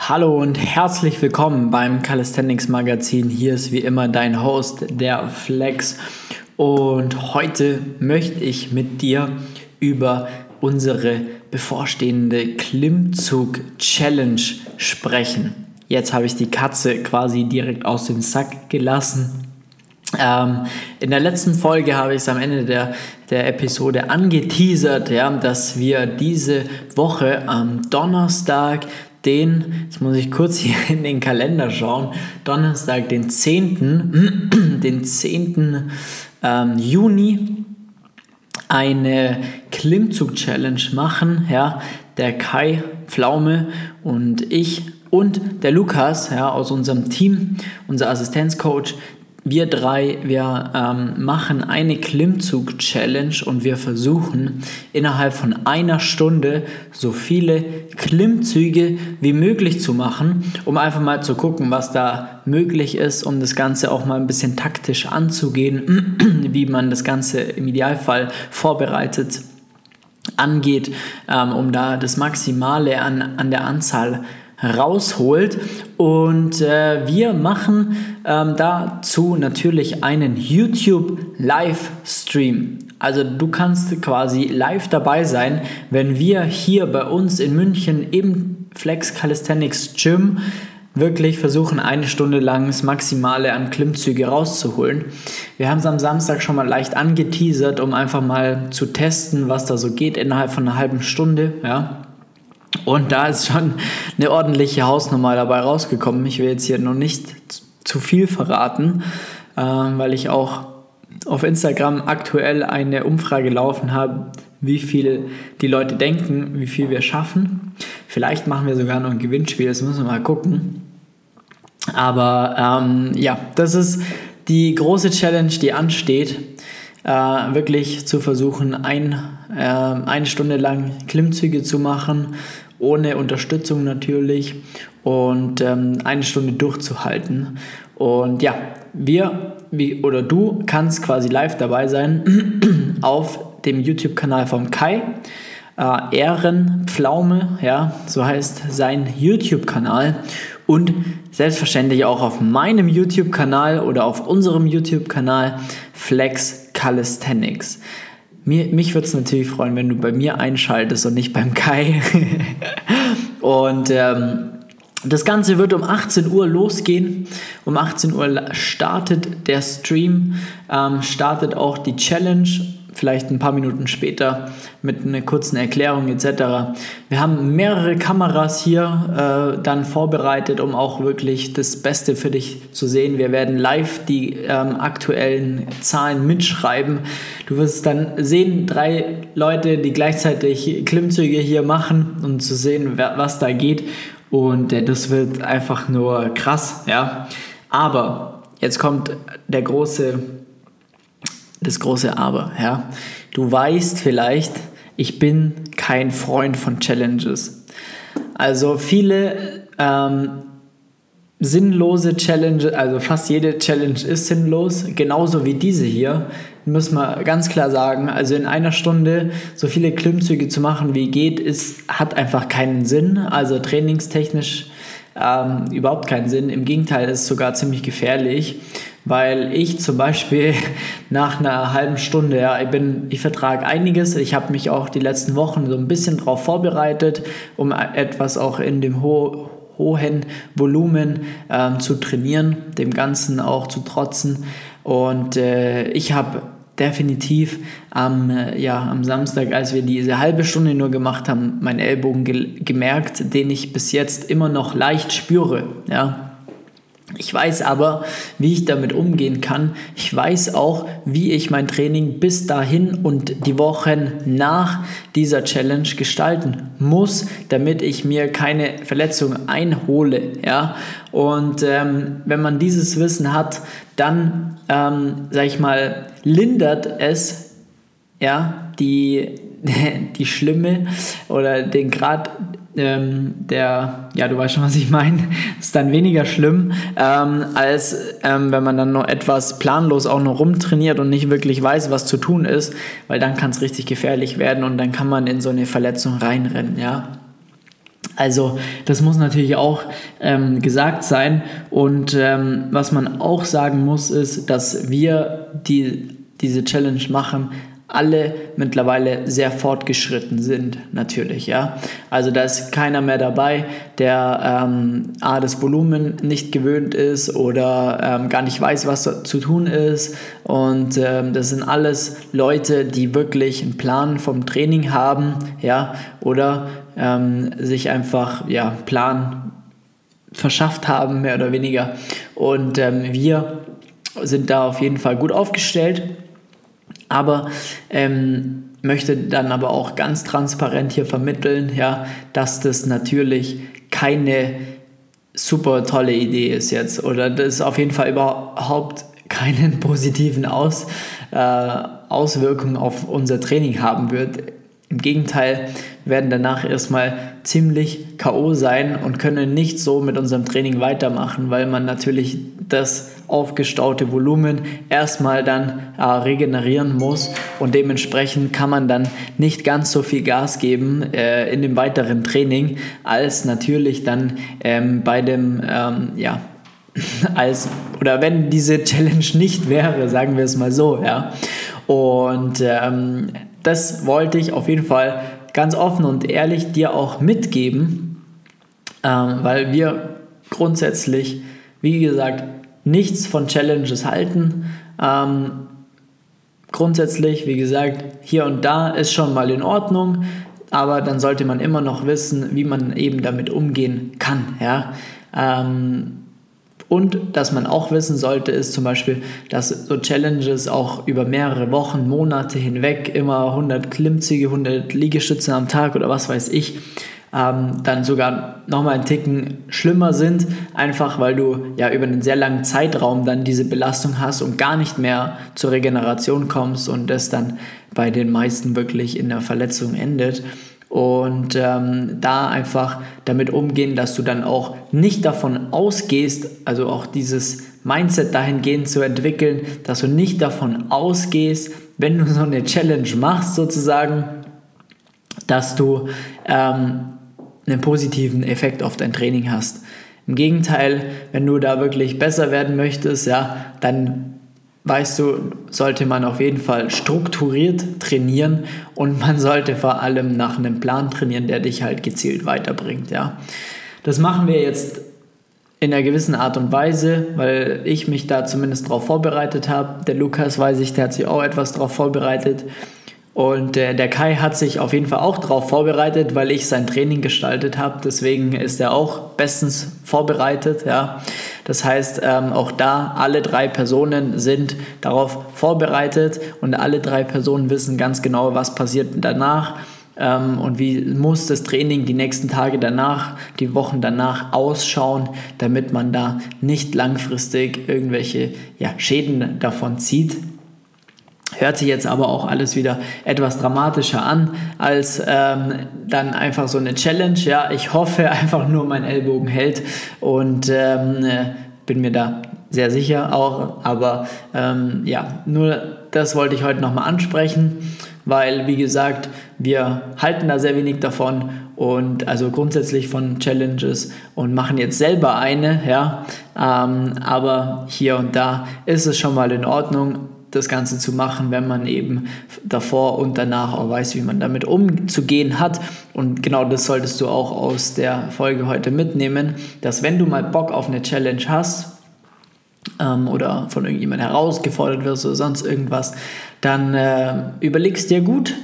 Hallo und herzlich willkommen beim Calisthenics Magazin. Hier ist wie immer dein Host, der Flex. Und heute möchte ich mit dir über unsere bevorstehende Klimmzug-Challenge sprechen. Jetzt habe ich die Katze quasi direkt aus dem Sack gelassen. Ähm, in der letzten Folge habe ich es am Ende der, der Episode angeteasert, ja, dass wir diese Woche am Donnerstag, den, jetzt muss ich kurz hier in den Kalender schauen, Donnerstag, den 10., den 10. Ähm, Juni, eine Klimmzug-Challenge machen. Ja, der Kai Pflaume und ich und der Lukas ja, aus unserem Team, unser Assistenzcoach, wir drei, wir ähm, machen eine Klimmzug-Challenge und wir versuchen innerhalb von einer Stunde so viele Klimmzüge wie möglich zu machen, um einfach mal zu gucken, was da möglich ist, um das Ganze auch mal ein bisschen taktisch anzugehen, wie man das Ganze im Idealfall vorbereitet angeht, ähm, um da das Maximale an, an der Anzahl rausholt. Und äh, wir machen ähm, dazu natürlich einen YouTube-Livestream. Also du kannst quasi live dabei sein, wenn wir hier bei uns in München im Flex Calisthenics Gym wirklich versuchen, eine Stunde lang das Maximale an Klimmzüge rauszuholen. Wir haben es am Samstag schon mal leicht angeteasert, um einfach mal zu testen, was da so geht innerhalb von einer halben Stunde. Ja. Und da ist schon eine ordentliche Hausnummer dabei rausgekommen. Ich will jetzt hier noch nicht zu viel verraten, äh, weil ich auch auf Instagram aktuell eine Umfrage laufen habe, wie viel die Leute denken, wie viel wir schaffen. Vielleicht machen wir sogar noch ein Gewinnspiel, das müssen wir mal gucken. Aber ähm, ja, das ist die große Challenge, die ansteht. Äh, wirklich zu versuchen, ein, äh, eine Stunde lang Klimmzüge zu machen ohne Unterstützung natürlich und ähm, eine Stunde durchzuhalten. Und ja, wir wie, oder du kannst quasi live dabei sein auf dem YouTube-Kanal vom Kai. Äh, Ehrenpflaume, ja, so heißt sein YouTube-Kanal. Und selbstverständlich auch auf meinem YouTube-Kanal oder auf unserem YouTube-Kanal Flex Calisthenics. Mir, mich würde es natürlich freuen, wenn du bei mir einschaltest und nicht beim Kai. und ähm, das Ganze wird um 18 Uhr losgehen. Um 18 Uhr startet der Stream, ähm, startet auch die Challenge vielleicht ein paar Minuten später mit einer kurzen Erklärung etc. Wir haben mehrere Kameras hier äh, dann vorbereitet, um auch wirklich das Beste für dich zu sehen. Wir werden live die ähm, aktuellen Zahlen mitschreiben. Du wirst dann sehen, drei Leute, die gleichzeitig Klimmzüge hier machen, um zu sehen, wer, was da geht. Und äh, das wird einfach nur krass, ja. Aber jetzt kommt der große das große Aber, ja. Du weißt vielleicht, ich bin kein Freund von Challenges. Also viele ähm, sinnlose Challenges, also fast jede Challenge ist sinnlos, genauso wie diese hier, muss man ganz klar sagen. Also in einer Stunde so viele Klimmzüge zu machen, wie geht, ist, hat einfach keinen Sinn. Also trainingstechnisch ähm, überhaupt keinen Sinn. Im Gegenteil, ist es sogar ziemlich gefährlich weil ich zum Beispiel nach einer halben Stunde, ja, ich bin, ich vertrage einiges. Ich habe mich auch die letzten Wochen so ein bisschen darauf vorbereitet, um etwas auch in dem ho hohen Volumen ähm, zu trainieren, dem Ganzen auch zu trotzen. Und äh, ich habe definitiv am, äh, ja, am Samstag, als wir diese halbe Stunde nur gemacht haben, meinen Ellbogen ge gemerkt, den ich bis jetzt immer noch leicht spüre. Ja, ich weiß aber, wie ich damit umgehen kann. Ich weiß auch, wie ich mein Training bis dahin und die Wochen nach dieser Challenge gestalten muss, damit ich mir keine Verletzung einhole. Ja? Und ähm, wenn man dieses Wissen hat, dann, ähm, sag ich mal, lindert es ja, die, die Schlimme oder den Grad ähm, der, ja, du weißt schon, was ich meine, ist dann weniger schlimm, ähm, als ähm, wenn man dann noch etwas planlos auch noch rumtrainiert und nicht wirklich weiß, was zu tun ist, weil dann kann es richtig gefährlich werden und dann kann man in so eine Verletzung reinrennen, ja. Also das muss natürlich auch ähm, gesagt sein. Und ähm, was man auch sagen muss, ist, dass wir die, diese Challenge machen, alle mittlerweile sehr fortgeschritten sind, natürlich, ja. Also da ist keiner mehr dabei, der ähm, A, das Volumen nicht gewöhnt ist oder ähm, gar nicht weiß, was zu tun ist. Und ähm, das sind alles Leute, die wirklich einen Plan vom Training haben, ja, oder ähm, sich einfach, ja, Plan verschafft haben, mehr oder weniger. Und ähm, wir sind da auf jeden Fall gut aufgestellt aber ähm, möchte dann aber auch ganz transparent hier vermitteln, ja, dass das natürlich keine super tolle Idee ist jetzt oder das auf jeden Fall überhaupt keinen positiven Aus, äh, Auswirkungen auf unser Training haben wird. Im Gegenteil, wir werden danach erstmal ziemlich K.O. sein und können nicht so mit unserem Training weitermachen, weil man natürlich das aufgestaute Volumen erstmal dann äh, regenerieren muss und dementsprechend kann man dann nicht ganz so viel Gas geben äh, in dem weiteren Training als natürlich dann ähm, bei dem ähm, ja als oder wenn diese Challenge nicht wäre, sagen wir es mal so, ja. Und ähm, das wollte ich auf jeden Fall ganz offen und ehrlich dir auch mitgeben, ähm, weil wir grundsätzlich, wie gesagt, nichts von Challenges halten. Ähm, grundsätzlich, wie gesagt, hier und da ist schon mal in Ordnung, aber dann sollte man immer noch wissen, wie man eben damit umgehen kann. Ja? Ähm, und dass man auch wissen sollte, ist zum Beispiel, dass so Challenges auch über mehrere Wochen, Monate hinweg immer 100 Klimmzüge, 100 Liegestützen am Tag oder was weiß ich, ähm, dann sogar nochmal einen Ticken schlimmer sind, einfach weil du ja über einen sehr langen Zeitraum dann diese Belastung hast und gar nicht mehr zur Regeneration kommst und das dann bei den meisten wirklich in der Verletzung endet. Und ähm, da einfach damit umgehen, dass du dann auch nicht davon ausgehst, also auch dieses Mindset dahingehend zu entwickeln, dass du nicht davon ausgehst, wenn du so eine Challenge machst sozusagen, dass du ähm, einen positiven Effekt auf dein Training hast. Im Gegenteil, wenn du da wirklich besser werden möchtest, ja, dann weißt du, sollte man auf jeden Fall strukturiert trainieren und man sollte vor allem nach einem Plan trainieren, der dich halt gezielt weiterbringt, ja. Das machen wir jetzt in einer gewissen Art und Weise, weil ich mich da zumindest darauf vorbereitet habe. Der Lukas weiß ich, der hat sich auch etwas darauf vorbereitet. Und äh, der Kai hat sich auf jeden Fall auch darauf vorbereitet, weil ich sein Training gestaltet habe. Deswegen ist er auch bestens vorbereitet. Ja. Das heißt, ähm, auch da alle drei Personen sind darauf vorbereitet und alle drei Personen wissen ganz genau, was passiert danach ähm, und wie muss das Training die nächsten Tage danach, die Wochen danach ausschauen, damit man da nicht langfristig irgendwelche ja, Schäden davon zieht. Hört sich jetzt aber auch alles wieder etwas dramatischer an als ähm, dann einfach so eine Challenge. Ja, ich hoffe einfach nur, mein Ellbogen hält und ähm, bin mir da sehr sicher auch. Aber ähm, ja, nur das wollte ich heute nochmal ansprechen, weil wie gesagt, wir halten da sehr wenig davon und also grundsätzlich von Challenges und machen jetzt selber eine, ja. Ähm, aber hier und da ist es schon mal in Ordnung das Ganze zu machen, wenn man eben davor und danach auch weiß, wie man damit umzugehen hat. Und genau das solltest du auch aus der Folge heute mitnehmen, dass wenn du mal Bock auf eine Challenge hast ähm, oder von irgendjemandem herausgefordert wirst oder sonst irgendwas, dann äh, überlegst dir gut,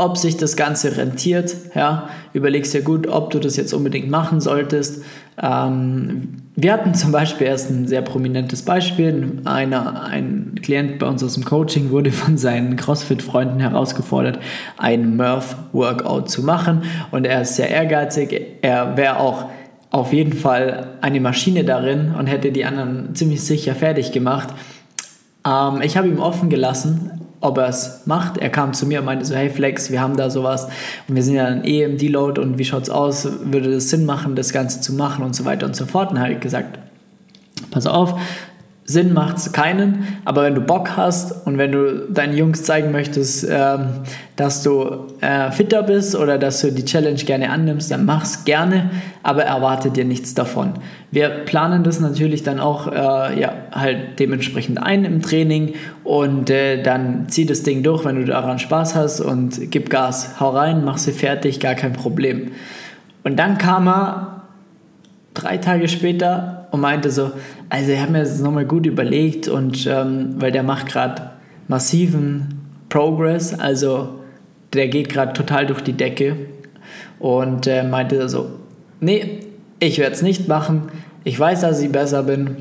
ob sich das Ganze rentiert. Ja? Überlegst dir gut, ob du das jetzt unbedingt machen solltest. Ähm, wir hatten zum Beispiel erst ein sehr prominentes Beispiel. Einer, ein Klient bei uns aus dem Coaching wurde von seinen CrossFit-Freunden herausgefordert, ein Murph-Workout zu machen. Und er ist sehr ehrgeizig. Er wäre auch auf jeden Fall eine Maschine darin und hätte die anderen ziemlich sicher fertig gemacht. Ähm, ich habe ihm offen gelassen, ob er es macht. Er kam zu mir und meinte so, hey Flex, wir haben da sowas und wir sind ja dann eh im Deload und wie schaut es aus? Würde es Sinn machen, das Ganze zu machen und so weiter und so fort? Und habe ich gesagt, pass auf, Sinn macht es keinen, aber wenn du Bock hast und wenn du deinen Jungs zeigen möchtest, ähm, dass du äh, fitter bist oder dass du die Challenge gerne annimmst, dann mach's gerne, aber erwarte dir nichts davon. Wir planen das natürlich dann auch äh, ja, halt dementsprechend ein im Training und äh, dann zieh das Ding durch, wenn du daran Spaß hast und gib Gas, hau rein, mach sie fertig, gar kein Problem. Und dann kam er drei Tage später und meinte so, also ich habe mir das nochmal gut überlegt und ähm, weil der macht gerade massiven Progress, also der geht gerade total durch die Decke und äh, meinte so, nee, ich werde es nicht machen, ich weiß, dass ich besser bin,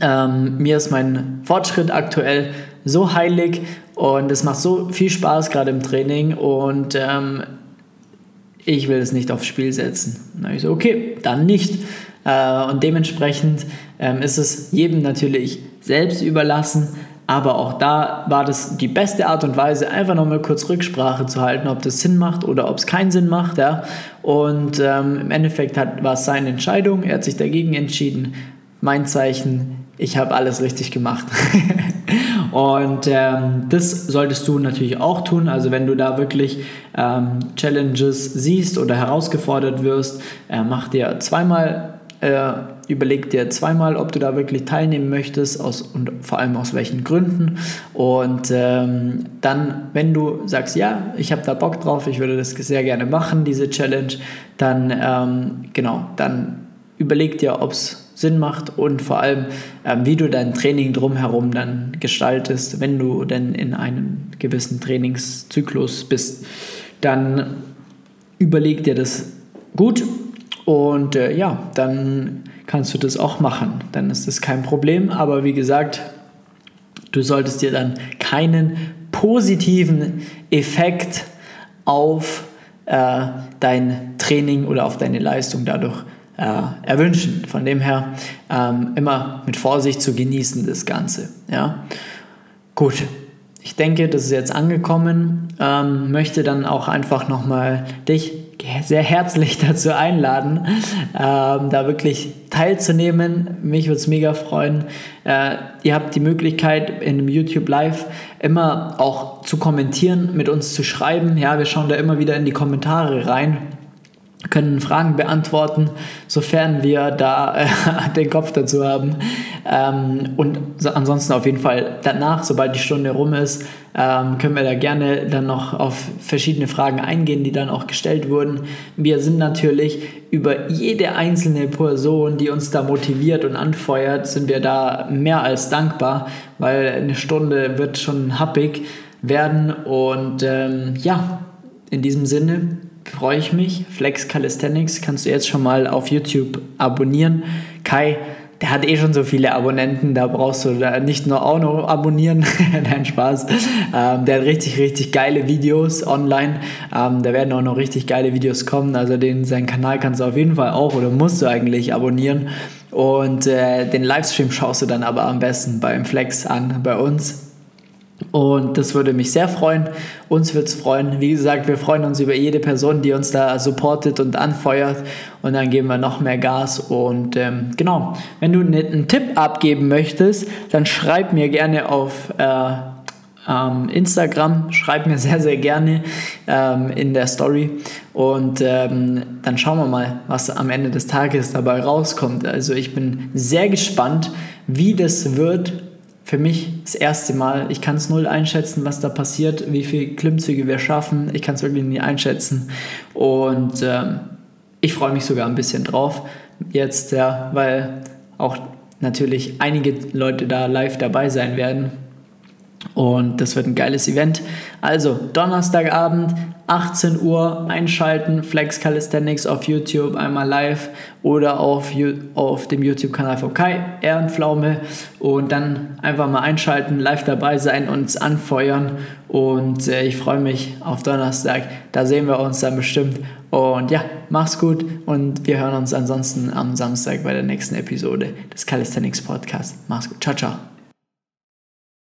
ähm, mir ist mein Fortschritt aktuell so heilig und es macht so viel Spaß gerade im Training und ähm, ich will es nicht aufs Spiel setzen. Dann habe ich so, okay, dann nicht. Äh, und dementsprechend ähm, ist es jedem natürlich selbst überlassen. Aber auch da war das die beste Art und Weise, einfach nochmal kurz Rücksprache zu halten, ob das Sinn macht oder ob es keinen Sinn macht. Ja? Und ähm, im Endeffekt hat, war es seine Entscheidung, er hat sich dagegen entschieden. Mein Zeichen, ich habe alles richtig gemacht. und ähm, das solltest du natürlich auch tun. Also wenn du da wirklich ähm, Challenges siehst oder herausgefordert wirst, äh, mach dir zweimal äh, überleg dir zweimal, ob du da wirklich teilnehmen möchtest aus, und vor allem aus welchen Gründen. Und ähm, dann, wenn du sagst, ja, ich habe da Bock drauf, ich würde das sehr gerne machen, diese Challenge, dann ähm, genau, dann überleg dir, ob es Sinn macht und vor allem, ähm, wie du dein Training drumherum dann gestaltest, wenn du denn in einem gewissen Trainingszyklus bist. Dann überleg dir das gut und äh, ja, dann kannst du das auch machen. Dann ist das kein Problem. Aber wie gesagt, du solltest dir dann keinen positiven Effekt auf äh, dein Training oder auf deine Leistung dadurch äh, erwünschen. Von dem her ähm, immer mit Vorsicht zu genießen, das Ganze. Ja? Gut, ich denke, das ist jetzt angekommen. Ähm, möchte dann auch einfach nochmal dich sehr herzlich dazu einladen, ähm, da wirklich teilzunehmen. Mich würde es mega freuen. Äh, ihr habt die Möglichkeit, in einem YouTube Live immer auch zu kommentieren, mit uns zu schreiben. Ja, wir schauen da immer wieder in die Kommentare rein können Fragen beantworten, sofern wir da äh, den Kopf dazu haben. Ähm, und ansonsten auf jeden Fall danach, sobald die Stunde rum ist, ähm, können wir da gerne dann noch auf verschiedene Fragen eingehen, die dann auch gestellt wurden. Wir sind natürlich über jede einzelne Person, die uns da motiviert und anfeuert, sind wir da mehr als dankbar, weil eine Stunde wird schon happig werden. Und ähm, ja, in diesem Sinne freue ich mich. Flex Calisthenics kannst du jetzt schon mal auf YouTube abonnieren. Kai, der hat eh schon so viele Abonnenten, da brauchst du da nicht nur auch noch abonnieren, nein, Spaß. Ähm, der hat richtig, richtig geile Videos online. Ähm, da werden auch noch richtig geile Videos kommen. Also den, seinen Kanal kannst du auf jeden Fall auch oder musst du eigentlich abonnieren. Und äh, den Livestream schaust du dann aber am besten beim Flex an, bei uns. Und das würde mich sehr freuen. Uns würde es freuen. Wie gesagt, wir freuen uns über jede Person, die uns da supportet und anfeuert. Und dann geben wir noch mehr Gas. Und ähm, genau, wenn du einen Tipp abgeben möchtest, dann schreib mir gerne auf äh, ähm, Instagram. Schreib mir sehr, sehr gerne ähm, in der Story. Und ähm, dann schauen wir mal, was am Ende des Tages dabei rauskommt. Also ich bin sehr gespannt, wie das wird für mich das erste Mal. Ich kann es null einschätzen, was da passiert, wie viele Klimmzüge wir schaffen. Ich kann es wirklich nie einschätzen. Und ähm, ich freue mich sogar ein bisschen drauf jetzt, ja, weil auch natürlich einige Leute da live dabei sein werden. Und das wird ein geiles Event. Also Donnerstagabend, 18 Uhr einschalten, Flex Calisthenics auf YouTube einmal live oder auf, auf dem YouTube-Kanal von Kai, Ehrenpflaume. Und dann einfach mal einschalten, live dabei sein, uns anfeuern. Und äh, ich freue mich auf Donnerstag, da sehen wir uns dann bestimmt. Und ja, mach's gut und wir hören uns ansonsten am Samstag bei der nächsten Episode des Calisthenics Podcasts. Mach's gut, ciao, ciao.